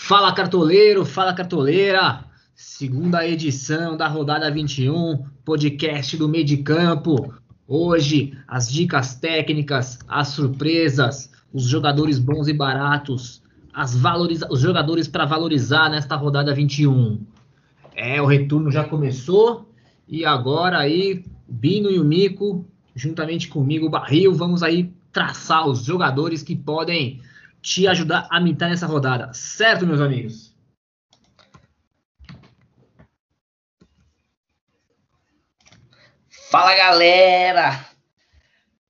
Fala cartoleiro, fala cartoleira. Segunda edição da rodada 21, podcast do meio de campo. Hoje, as dicas técnicas, as surpresas, os jogadores bons e baratos, as valoriza os jogadores para valorizar nesta rodada 21. É, o retorno já começou e agora aí, Bino e o Mico, juntamente comigo, o Barril, vamos aí traçar os jogadores que podem te ajudar a mitar nessa rodada. Certo, meus amigos? Fala, galera!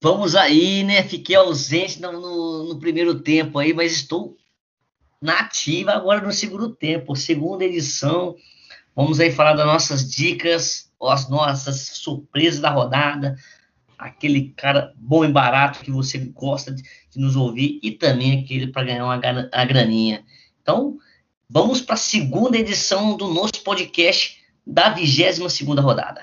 Vamos aí, né? Fiquei ausente no, no, no primeiro tempo aí, mas estou nativa agora no segundo tempo, segunda edição. Vamos aí falar das nossas dicas, as nossas surpresas da rodada, aquele cara bom e barato que você gosta de, de nos ouvir e também aquele para ganhar uma a graninha. Então, vamos para a segunda edição do nosso podcast da 22 segunda rodada.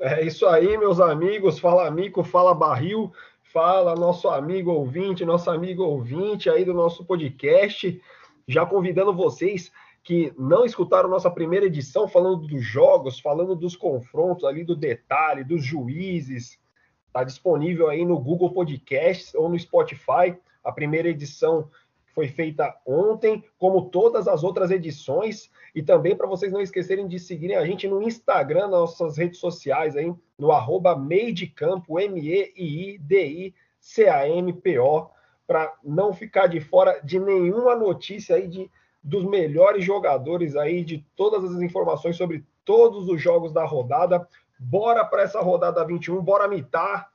É isso aí, meus amigos. Fala amigo, fala barril, fala nosso amigo ouvinte, nosso amigo ouvinte aí do nosso podcast. Já convidando vocês que não escutaram nossa primeira edição, falando dos jogos, falando dos confrontos ali, do detalhe, dos juízes. Está disponível aí no Google Podcasts ou no Spotify. A primeira edição foi feita ontem, como todas as outras edições. E também para vocês não esquecerem de seguirem a gente no Instagram, nas nossas redes sociais aí, no arroba Meidicampo, M-E-I-D-I-C-A-M-P-O, para não ficar de fora de nenhuma notícia aí de dos melhores jogadores aí, de todas as informações sobre todos os jogos da rodada. Bora para essa rodada 21, bora mitar.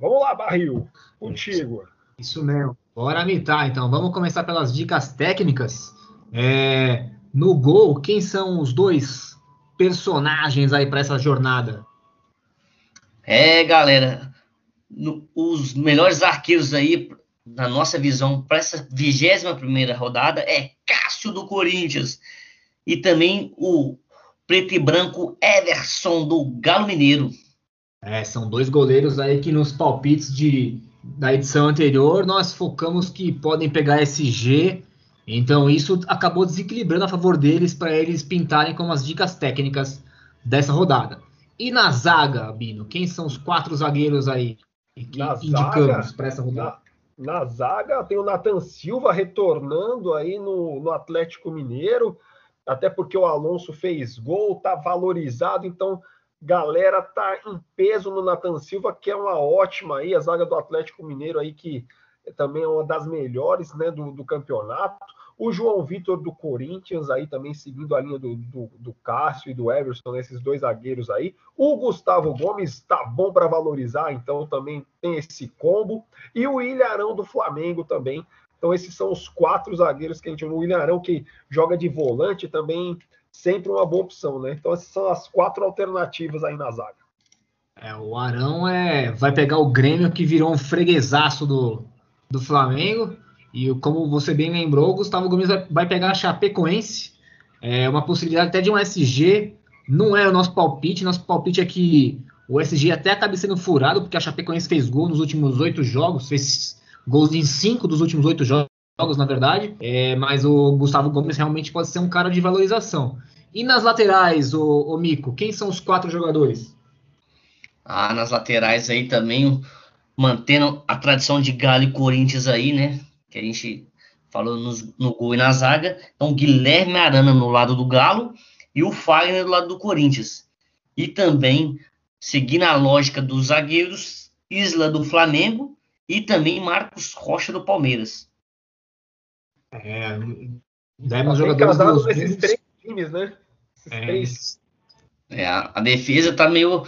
Vamos lá, Barril, contigo. Isso mesmo, bora mitar. Então, vamos começar pelas dicas técnicas. É, no gol, quem são os dois personagens aí para essa jornada? É, galera, no, os melhores arqueiros aí na nossa visão, para essa 21 primeira rodada, é Cássio do Corinthians e também o preto e branco Everson do Galo Mineiro. É, são dois goleiros aí que nos palpites de, da edição anterior nós focamos que podem pegar SG, então isso acabou desequilibrando a favor deles para eles pintarem como as dicas técnicas dessa rodada. E na zaga, Bino, quem são os quatro zagueiros aí que na indicamos para essa rodada? Na zaga tem o Nathan Silva retornando aí no, no Atlético Mineiro, até porque o Alonso fez gol, tá valorizado, então galera tá em peso no Nathan Silva, que é uma ótima aí, a zaga do Atlético Mineiro aí, que também é uma das melhores né, do, do campeonato. O João Vitor do Corinthians, aí também seguindo a linha do, do, do Cássio e do Everson, né, esses dois zagueiros aí. O Gustavo Gomes tá bom para valorizar, então também tem esse combo. E o Ilharão do Flamengo também. Então, esses são os quatro zagueiros que a gente. O Ilharão que joga de volante também, sempre uma boa opção, né? Então, essas são as quatro alternativas aí na zaga. É, o Arão é, vai pegar o Grêmio que virou um freguesaço do, do Flamengo e como você bem lembrou, o Gustavo Gomes vai, pegar a Chapecoense. É uma possibilidade até de um SG. Não é o nosso palpite. Nosso palpite é que o SG até acabe sendo furado, porque a Chapecoense fez gol nos últimos oito jogos. Fez gols em cinco dos últimos oito jogos, na verdade. É, mas o Gustavo Gomes realmente pode ser um cara de valorização. E nas laterais, o, o Mico, quem são os quatro jogadores? Ah, nas laterais aí também, mantendo a tradição de Galo e Corinthians aí, né? Que a gente falou no, no gol e na zaga. Então, Guilherme Arana no lado do Galo e o Fagner do lado do Corinthians. E também, seguindo a lógica dos zagueiros, Isla do Flamengo e também Marcos Rocha do Palmeiras. É, demos jogadores dos nesses três times, né? É, três. É, a, a defesa tá meio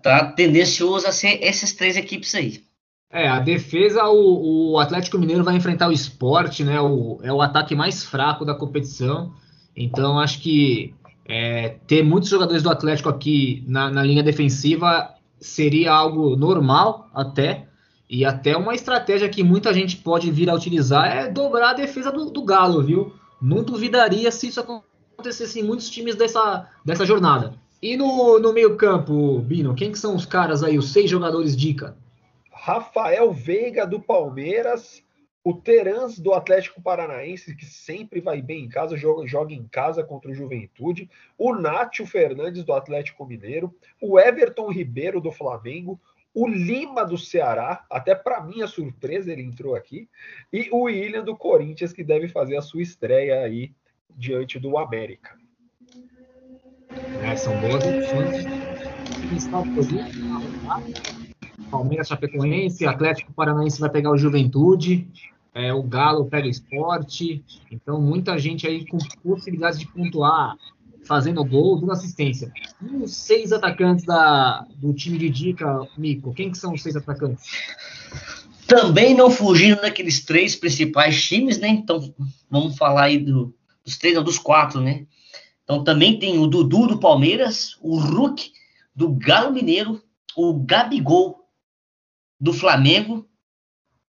tá tendenciosa a ser essas três equipes aí. É, a defesa, o, o, Atlético Mineiro vai enfrentar o esporte, né? O, é o ataque mais fraco da competição. Então, acho que é, ter muitos jogadores do Atlético aqui na, na, linha defensiva seria algo normal até. E até uma estratégia que muita gente pode vir a utilizar é dobrar a defesa do, do Galo, viu? Não duvidaria se isso acontecesse em muitos times dessa, dessa jornada. E no, no meio-campo, Bino, quem que são os caras aí, os seis jogadores dica? Rafael Veiga do Palmeiras, o Terans do Atlético Paranaense, que sempre vai bem em casa, joga, joga em casa contra o Juventude, o Nátio Fernandes do Atlético Mineiro, o Everton Ribeiro do Flamengo, o Lima do Ceará, até para minha surpresa ele entrou aqui, e o William do Corinthians, que deve fazer a sua estreia aí diante do América. É, são boas opções. Palmeiras Chapecoense, Atlético Paranaense vai pegar o Juventude, é, o Galo pega o esporte. Então, muita gente aí com possibilidades de pontuar, fazendo gol, dando assistência. E os seis atacantes da, do time de dica, Mico, quem que são os seis atacantes? Também não fugindo daqueles três principais times, né? Então, vamos falar aí do, dos três, não, dos quatro, né? Então, também tem o Dudu do Palmeiras, o Hulk do Galo Mineiro, o Gabigol do Flamengo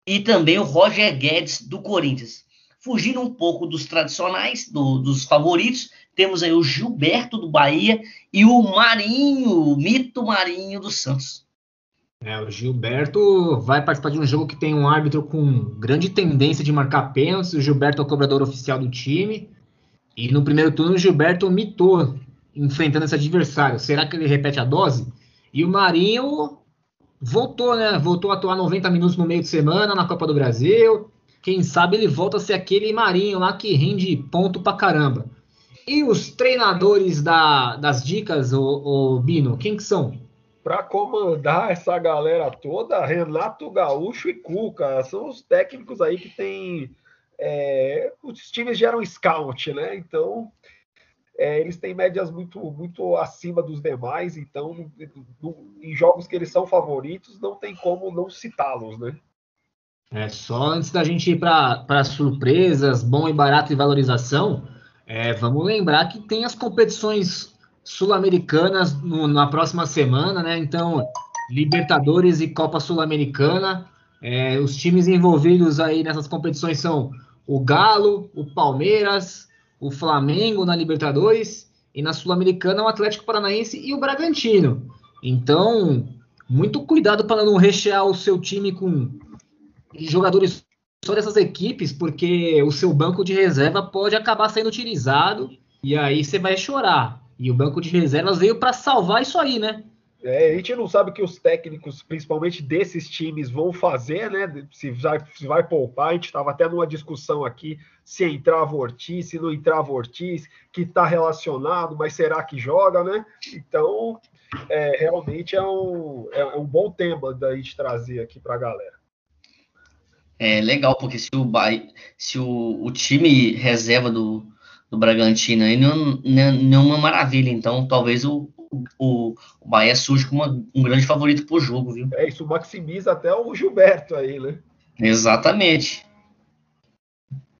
e também o Roger Guedes do Corinthians. Fugindo um pouco dos tradicionais, do, dos favoritos, temos aí o Gilberto do Bahia e o Marinho, o mito Marinho do Santos. É, o Gilberto vai participar de um jogo que tem um árbitro com grande tendência de marcar pênaltis. O Gilberto é o cobrador oficial do time. E no primeiro turno, o Gilberto mitou enfrentando esse adversário. Será que ele repete a dose? E o Marinho voltou, né? Voltou a atuar 90 minutos no meio de semana na Copa do Brasil. Quem sabe ele volta a ser aquele Marinho lá que rende ponto pra caramba. E os treinadores da, das dicas, o, o Bino, quem que são? Para comandar essa galera toda, Renato Gaúcho e Cuca são os técnicos aí que tem. É, os times geram scout, né? Então é, eles têm médias muito, muito acima dos demais, então no, em jogos que eles são favoritos, não tem como não citá-los, né? É, só antes da gente ir para surpresas, bom e barato e valorização, é, vamos lembrar que tem as competições sul-americanas na próxima semana, né? Então, Libertadores e Copa Sul-Americana, é, os times envolvidos aí nessas competições são o Galo, o Palmeiras, o Flamengo na Libertadores e na Sul-Americana o Atlético Paranaense e o Bragantino. Então, muito cuidado para não rechear o seu time com jogadores só dessas equipes, porque o seu banco de reserva pode acabar sendo utilizado e aí você vai chorar. E o banco de reservas veio para salvar isso aí, né? É, a gente não sabe o que os técnicos, principalmente desses times, vão fazer, né? Se vai, se vai poupar. A gente estava até numa discussão aqui se entrava Ortiz, se não entrava Ortiz, que está relacionado, mas será que joga, né? Então, é, realmente é um, é, é um bom tema da gente trazer aqui para a galera. É legal, porque se o, se o, o time reserva do, do Bragantino aí não, não, é uma maravilha, então talvez o, o, o Bahia surge como uma, um grande favorito pro jogo, viu? É, isso maximiza até o Gilberto aí, né? Exatamente.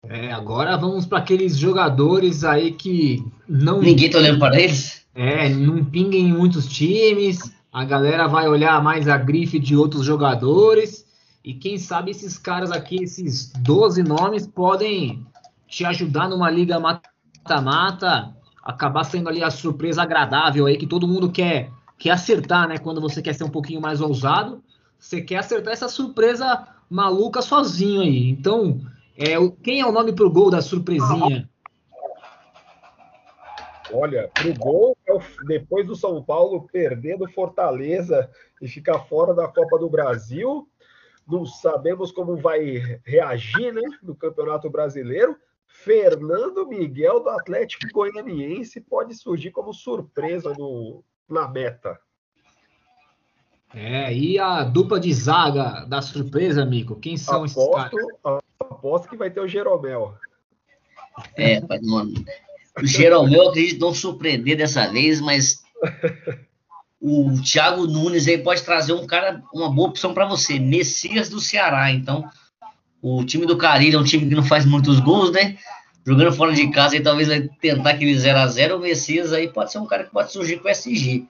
É, agora vamos para aqueles jogadores aí que não. Ninguém tá olhando para eles? É, não pinguem em muitos times. A galera vai olhar mais a grife de outros jogadores. E quem sabe esses caras aqui, esses 12 nomes, podem te ajudar numa liga mata-mata acabar sendo ali a surpresa agradável aí que todo mundo quer, quer acertar, né? Quando você quer ser um pouquinho mais ousado, você quer acertar essa surpresa maluca sozinho aí. Então, é, quem é o nome pro gol da surpresinha? Olha, pro gol, é depois do São Paulo perder do Fortaleza e ficar fora da Copa do Brasil, não sabemos como vai reagir, né, no Campeonato Brasileiro. Fernando Miguel do Atlético Goianiense pode surgir como surpresa no, na meta. É, e a dupla de zaga da surpresa, amigo? Quem são aposto, esses caras? Aposto que vai ter o Jeromel. É, mano. O Jeromel, acredito não surpreender dessa vez, mas o Thiago Nunes aí pode trazer um cara, uma boa opção para você. Messias do Ceará. Então, o time do Carilho é um time que não faz muitos gols, né? Jogando fora de casa e talvez vai tentar aquele 0 a 0 O Messias aí pode ser um cara que pode surgir com o SG.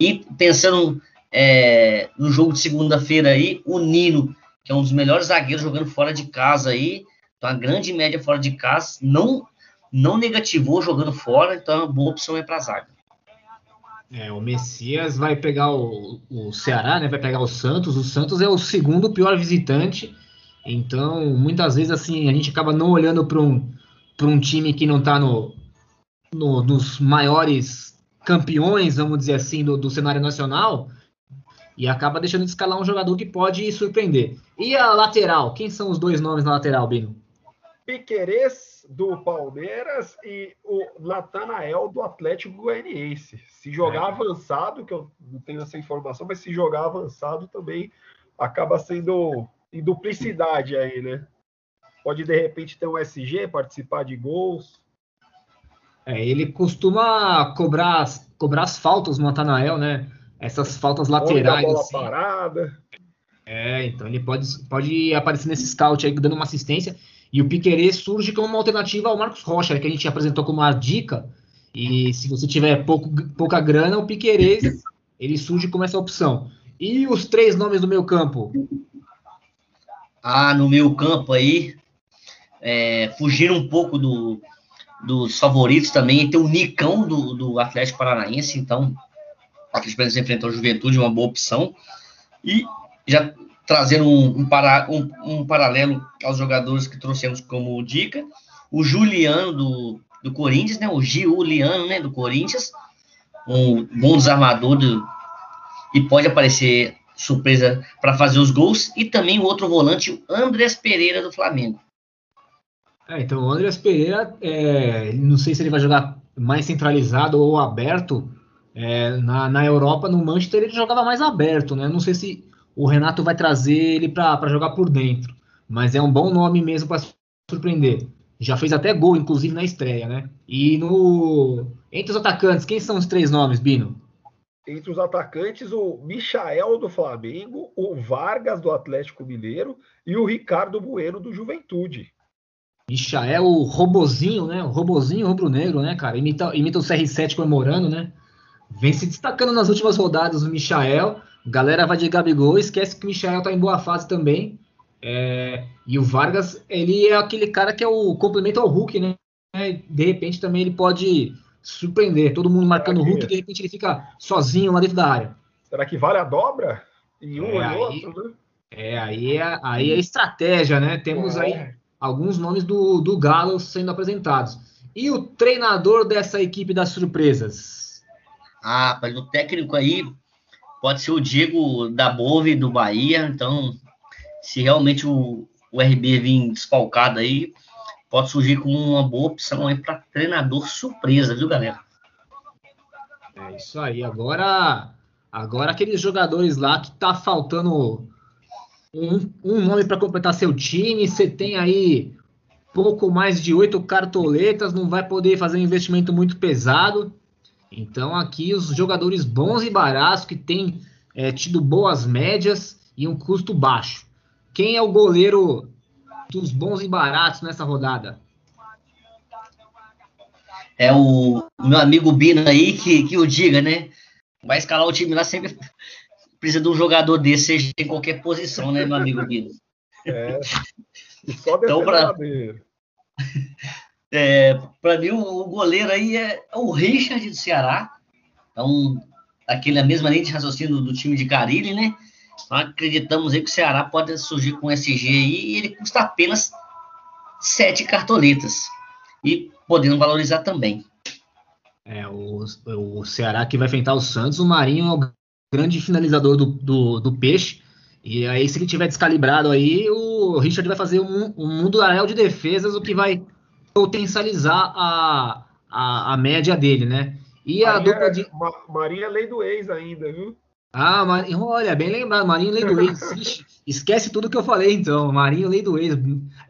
E pensando é, no jogo de segunda-feira aí, o Nino, que é um dos melhores zagueiros jogando fora de casa aí, então a grande média fora de casa, não não negativou jogando fora, então é uma boa opção é para zaga. É, o Messias vai pegar o, o Ceará, né? Vai pegar o Santos. O Santos é o segundo pior visitante Então, muitas vezes, assim, a gente acaba não olhando para um, um time que não está no, no, nos maiores campeões, vamos dizer assim, do, do cenário nacional, e acaba deixando de escalar um jogador que pode surpreender. E a lateral? Quem são os dois nomes na lateral, Bino? Piquerez do Palmeiras e o Natanael do Atlético Goianiense. Se jogar é. avançado, que eu não tenho essa informação, mas se jogar avançado também acaba sendo em duplicidade aí, né? Pode de repente ter um SG, participar de gols. É, ele costuma cobrar, cobrar as faltas no Natanael, né? Essas faltas laterais. Bola assim. parada. É, então ele pode, pode aparecer nesse scout aí dando uma assistência. E o Piquerez surge como uma alternativa ao Marcos Rocha, que a gente apresentou como uma dica. E se você tiver pouco, pouca grana, o Piquerez ele surge como essa opção. E os três nomes do meu campo? Ah, no meu campo aí, é, um pouco do, dos favoritos também, tem o Nicão do, do Atlético Paranaense, então o Atlético Paranaense enfrentou a Juventude, uma boa opção. E já trazendo um, um, para, um, um, paralelo aos jogadores que trouxemos como dica, o Juliano do, do Corinthians, né, o Giuliano né, do Corinthians, um bom desarmador do, e pode aparecer surpresa para fazer os gols, e também o outro volante, o Andrés Pereira do Flamengo. É, então o Andrés Pereira, é, não sei se ele vai jogar mais centralizado ou aberto. É, na, na Europa, no Manchester, ele jogava mais aberto, né? Não sei se o Renato vai trazer ele para jogar por dentro. Mas é um bom nome mesmo para surpreender. Já fez até gol, inclusive, na estreia, né? E no entre os atacantes, quem são os três nomes, Bino? Entre os atacantes, o Michael do Flamengo, o Vargas do Atlético Mineiro e o Ricardo Bueno do Juventude. Michael, o robozinho, né? O robozinho rubro-negro, né, cara? Imita, imita o CR7 comemorando, né? Vem se destacando nas últimas rodadas o Michael. Galera vai de Gabigol, esquece que o Michel tá em boa fase também. É, e o Vargas, ele é aquele cara que é o complemento ao Hulk, né? De repente também ele pode surpreender. Todo mundo marcando o Hulk e de repente ele fica sozinho lá dentro da área. Será que vale a dobra? E um é, e outro, né? É, aí é, aí é estratégia, né? Temos é. aí alguns nomes do, do Galo sendo apresentados. E o treinador dessa equipe das surpresas? Ah, mas o técnico aí pode ser o Diego da Bove do Bahia. Então, se realmente o, o RB vir desfalcado aí, pode surgir como uma boa opção aí para treinador surpresa, viu, galera? É isso aí. Agora, agora aqueles jogadores lá que tá faltando um, um nome para completar seu time, você tem aí pouco mais de oito cartoletas, não vai poder fazer um investimento muito pesado. Então aqui os jogadores bons e baratos que têm é, tido boas médias e um custo baixo. Quem é o goleiro dos bons e baratos nessa rodada? É o meu amigo Bino aí que, que o diga, né? Vai escalar o time lá sempre precisa de um jogador desse, seja em qualquer posição, né, meu amigo Bino? É. Só então, pra... É, para mim, o, goleiro aí é, é, o Richard do Ceará. Então, aquele a mesma linha de raciocínio do, do time de Carilli, né? Acreditamos aí que o Ceará pode surgir com SG aí e ele custa apenas sete cartoletas. E podendo valorizar também. É, o, o Ceará que vai enfrentar o Santos, o Marinho é o grande finalizador do, do, do peixe. E aí, se ele tiver descalibrado aí, o Richard vai fazer um, um mundo aérea de defesas, o que vai potencializar a, a, a média dele, né? E Maria, a dupla de. Marinha é lei do ex ainda, viu? Ah, Mar... olha, bem lembrado, Marinho Lei do Ex. Esquece tudo que eu falei, então. Marinho Lei do Ex.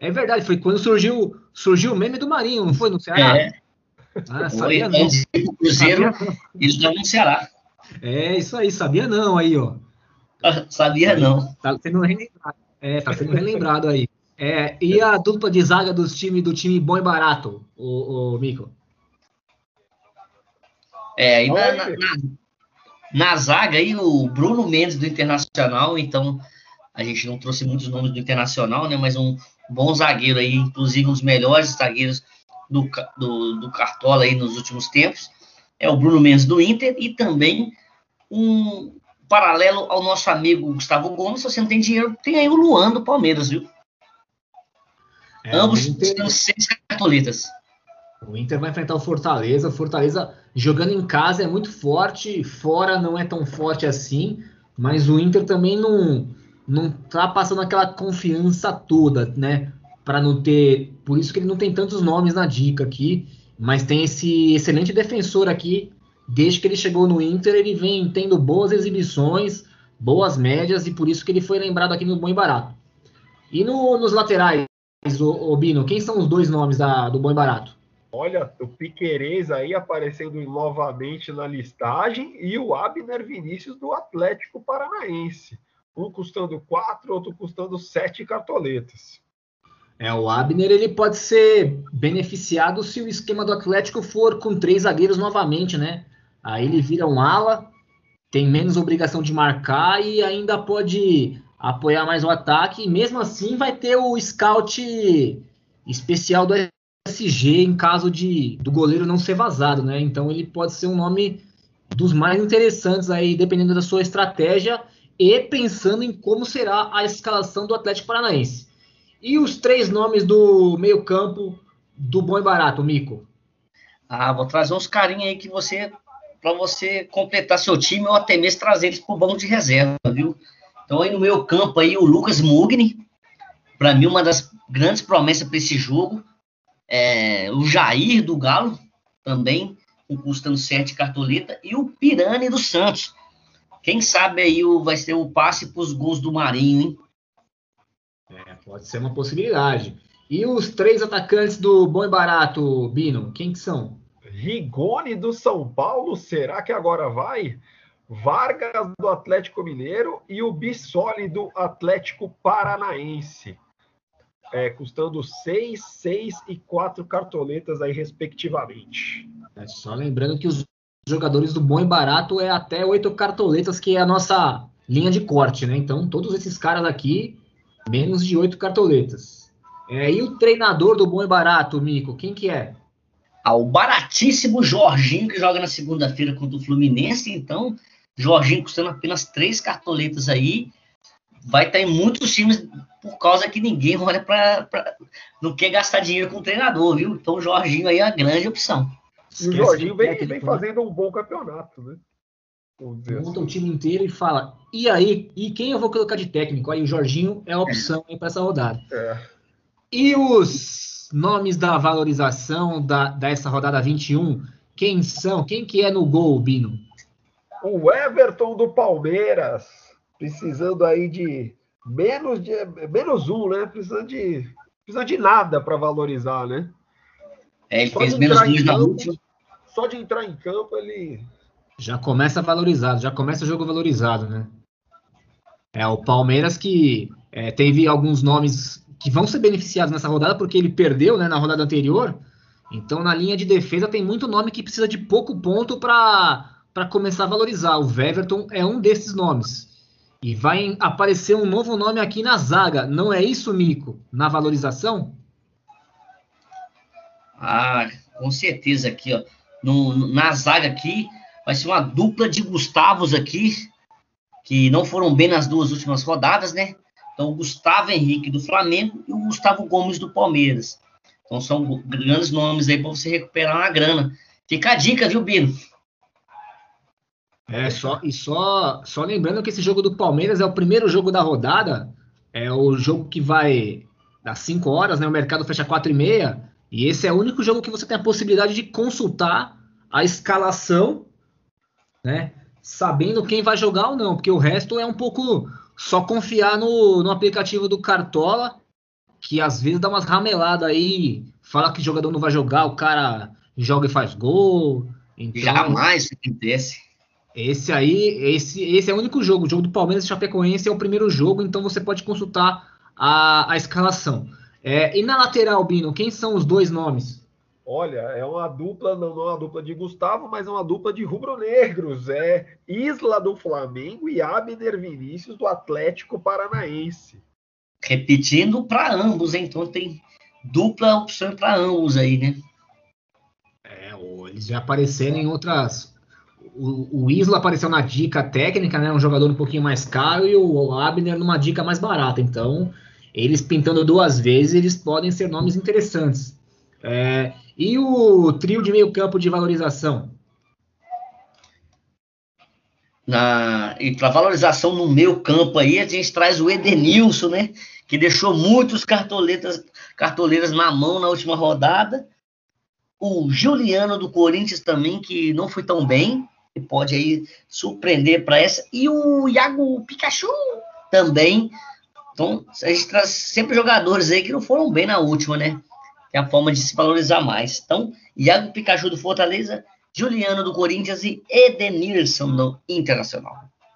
É verdade, foi quando surgiu, surgiu o meme do Marinho, não foi no Ceará? É. Ah, sabia não. O Cruzeiro, eles estão no Ceará. É, isso aí, sabia não aí, ó. Sabia não. Tá sendo relembrado. É, tá sendo relembrado aí. É, e a dupla de zaga dos time, do time bom e barato, o, o Mico? É, e na, na, na, zaga aí o Bruno Mendes do Internacional, então a gente não trouxe muitos nomes do Internacional, né? Mas um bom zagueiro aí, inclusive um dos melhores zagueiros do, do, do Cartola aí nos últimos tempos. É o Bruno Mendes do Inter e também um paralelo ao nosso amigo Gustavo Gomes, se você não tem dinheiro, tem aí o Luan do Palmeiras, viu? É, Ambos têm seis cartoletas. O Inter vai enfrentar o Fortaleza. Fortaleza jogando em casa é muito forte, fora não é tão forte assim, mas o Inter também não não tá passando aquela confiança toda, né? Para não ter, por isso que ele não tem tantos nomes na dica aqui, mas tem esse excelente defensor aqui. Desde que ele chegou no Inter, ele vem tendo boas exibições, boas médias e por isso que ele foi lembrado aqui no Bom e Barato. E no, nos laterais, o, o, Bino, quem são os dois nomes da, do Bom e Barato? Olha, o Piquerez aí aparecendo novamente na listagem e o Abner Vinícius do Atlético Paranaense. Um custando quatro, outro custando sete cartoletas. É, o Abner ele pode ser beneficiado se o esquema do Atlético for com três zagueiros novamente, né? Aí ele vira um ala, tem menos obrigação de marcar e ainda pode apoiar mais o ataque. E mesmo assim vai ter o scout especial do SG em caso de do goleiro não ser vazado, né? Então ele pode ser um nome dos mais interessantes aí, dependendo da sua estratégia e pensando em como será a escalação do Atlético Paranaense. E os três nomes do meio-campo do bom e barato, Mico? Ah, vou trazer uns carinhos aí que você para você completar seu time ou até mesmo trazer eles para o banco de reserva, viu? Então aí no meu campo aí o Lucas Mugni, para mim uma das grandes promessas para esse jogo. É, o Jair do Galo, também, custando 7 cartoleta, e o Pirani do Santos. Quem sabe aí o, vai ser o passe para os gols do Marinho, hein? É, pode ser uma possibilidade. E os três atacantes do Bom e Barato, Bino, quem que são? Rigoni do São Paulo, será que agora vai? Vargas do Atlético Mineiro e o Bissoli do Atlético Paranaense é, custando 6, 6 e 4 cartoletas aí, respectivamente. É, só lembrando que os jogadores do bom e barato é até 8 cartoletas, que é a nossa linha de corte, né? Então, todos esses caras aqui, menos de 8 cartoletas. É, e o treinador do bom e barato, Mico, quem que é? Ah, o baratíssimo Jorginho, que joga na segunda-feira contra o Fluminense. Então, Jorginho custando apenas 3 cartoletas aí vai estar em muitos times por causa que ninguém olha para. não quer gastar dinheiro com o treinador, viu? Então o Jorginho aí é a grande opção. E o Jorginho vem, vem fazendo um bom campeonato, né? Monta assim. o time inteiro e fala: e aí? E quem eu vou colocar de técnico? Aí o Jorginho é a opção é. para essa rodada. É. E os nomes da valorização da, dessa rodada 21, quem são? Quem que é no gol, Bino? O Everton do Palmeiras precisando aí de menos de menos um, né? Precisando de precisa de nada para valorizar, né? É, ele só fez menos dois na última. Só de entrar em campo ele já começa valorizado, já começa o jogo valorizado, né? É o Palmeiras que é, teve alguns nomes que vão ser beneficiados nessa rodada porque ele perdeu, né, na rodada anterior. Então na linha de defesa tem muito nome que precisa de pouco ponto para para começar a valorizar. O Weverton é um desses nomes. E vai aparecer um novo nome aqui na zaga. Não é isso, Mico? Na valorização? Ah, com certeza aqui, ó. No, na zaga aqui, vai ser uma dupla de Gustavos aqui, que não foram bem nas duas últimas rodadas, né? Então, o Gustavo Henrique do Flamengo e o Gustavo Gomes do Palmeiras. Então, são grandes nomes aí para você recuperar uma grana. Fica a dica, viu, Bino? É, só, e só, só lembrando que esse jogo do Palmeiras é o primeiro jogo da rodada, é o jogo que vai às 5 horas, né? O mercado fecha 4 e meia, e esse é o único jogo que você tem a possibilidade de consultar a escalação, né? Sabendo quem vai jogar ou não, porque o resto é um pouco só confiar no, no aplicativo do Cartola, que às vezes dá umas rameladas aí, fala que o jogador não vai jogar, o cara joga e faz gol. Então, Jamais acontece. Esse aí, esse, esse é o único jogo. O jogo do Palmeiras e Chapecoense é o primeiro jogo, então você pode consultar a, a escalação. É, e na lateral, Bino, quem são os dois nomes? Olha, é uma dupla, não, não é uma dupla de Gustavo, mas é uma dupla de rubro-negros. É Isla do Flamengo e Abner Vinícius do Atlético Paranaense. Repetindo para ambos, hein? então tem dupla opção para ambos aí, né? É, eles já apareceram em outras o, o Isla apareceu na dica técnica, né? Um jogador um pouquinho mais caro, e o Abner numa dica mais barata. Então, eles pintando duas vezes, eles podem ser nomes interessantes. É, e o trio de meio campo de valorização? Na, e para valorização no meio campo aí, a gente traz o Edenilson, né? Que deixou muitos cartoletas, cartoleiras na mão na última rodada. O Juliano do Corinthians também, que não foi tão bem, e pode aí surpreender para essa. E o Iago Pikachu também. Então, a gente traz sempre jogadores aí que não foram bem na última, né? é a forma de se valorizar mais. Então, Iago Pikachu do Fortaleza, Juliano do Corinthians e Edenilson do Internacional.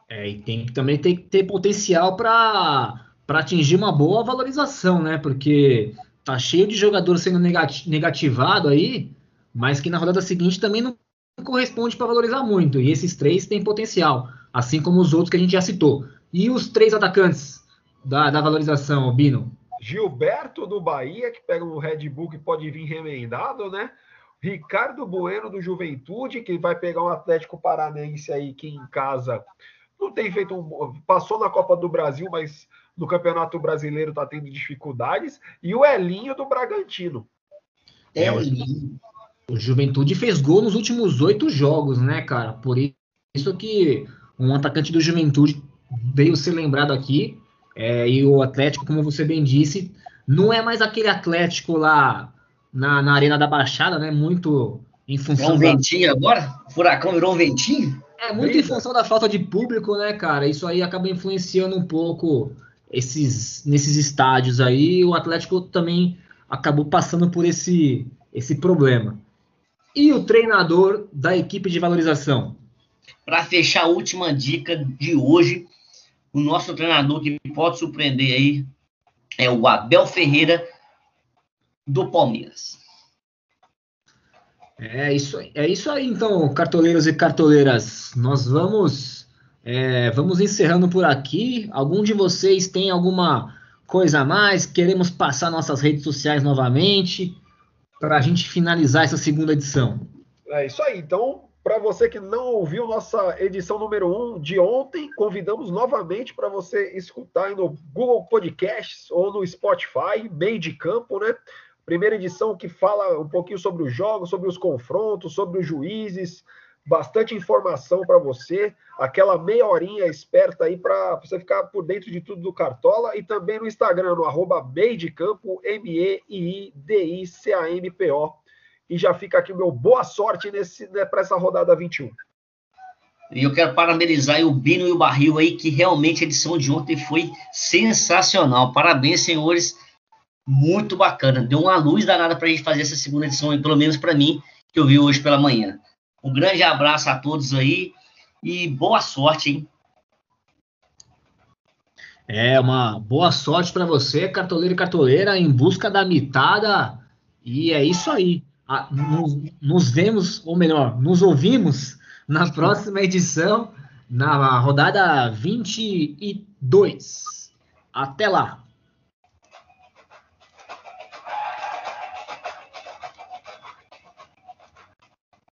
É, e tem, também tem que ter potencial para atingir uma boa valorização, né? Porque tá cheio de jogador sendo negati negativado aí, mas que na rodada seguinte também não corresponde para valorizar muito. E esses três têm potencial, assim como os outros que a gente já citou. E os três atacantes da, da valorização, Bino? Gilberto do Bahia, que pega um Red Bull que pode vir remendado, né? Ricardo Bueno do Juventude, que vai pegar um Atlético Paranense aí que em casa não tem feito um. Passou na Copa do Brasil, mas no Campeonato Brasileiro está tendo dificuldades. E o Elinho do Bragantino. É, é o Juventude fez gol nos últimos oito jogos, né, cara? Por isso que um atacante do Juventude veio ser lembrado aqui. É, e o Atlético, como você bem disse, não é mais aquele Atlético lá na, na Arena da Baixada, né? Muito em função. É um ventinho da... agora? O furacão virou um ventinho? É, muito em função da falta de público, né, cara? Isso aí acaba influenciando um pouco esses, nesses estádios aí. O Atlético também acabou passando por esse, esse problema. E o treinador da equipe de valorização? Para fechar a última dica de hoje, o nosso treinador que pode surpreender aí é o Abel Ferreira do Palmeiras. É isso, é isso aí, então, cartoleiros e cartoleiras. Nós vamos, é, vamos encerrando por aqui. Algum de vocês tem alguma coisa a mais? Queremos passar nossas redes sociais novamente para a gente finalizar essa segunda edição. É isso aí. Então, para você que não ouviu nossa edição número 1 um de ontem, convidamos novamente para você escutar no Google Podcasts ou no Spotify, meio de campo, né? Primeira edição que fala um pouquinho sobre os jogos, sobre os confrontos, sobre os juízes, bastante informação para você, aquela meia horinha esperta aí para você ficar por dentro de tudo do Cartola e também no Instagram, no arroba M-E-I-D-I-C-A-M-P-O e já fica aqui o meu boa sorte nesse né, para essa rodada 21. E eu quero parabenizar o Bino e o Barril aí, que realmente a edição de ontem foi sensacional. Parabéns, senhores. Muito bacana. Deu uma luz danada para a gente fazer essa segunda edição, pelo menos para mim, que eu vi hoje pela manhã. Um grande abraço a todos aí e boa sorte, hein? É, uma boa sorte para você, cartoleiro e cartoleira, em busca da mitada. E é isso aí nos, nos vemos, ou melhor, nos ouvimos na próxima edição, na rodada 22. Até lá!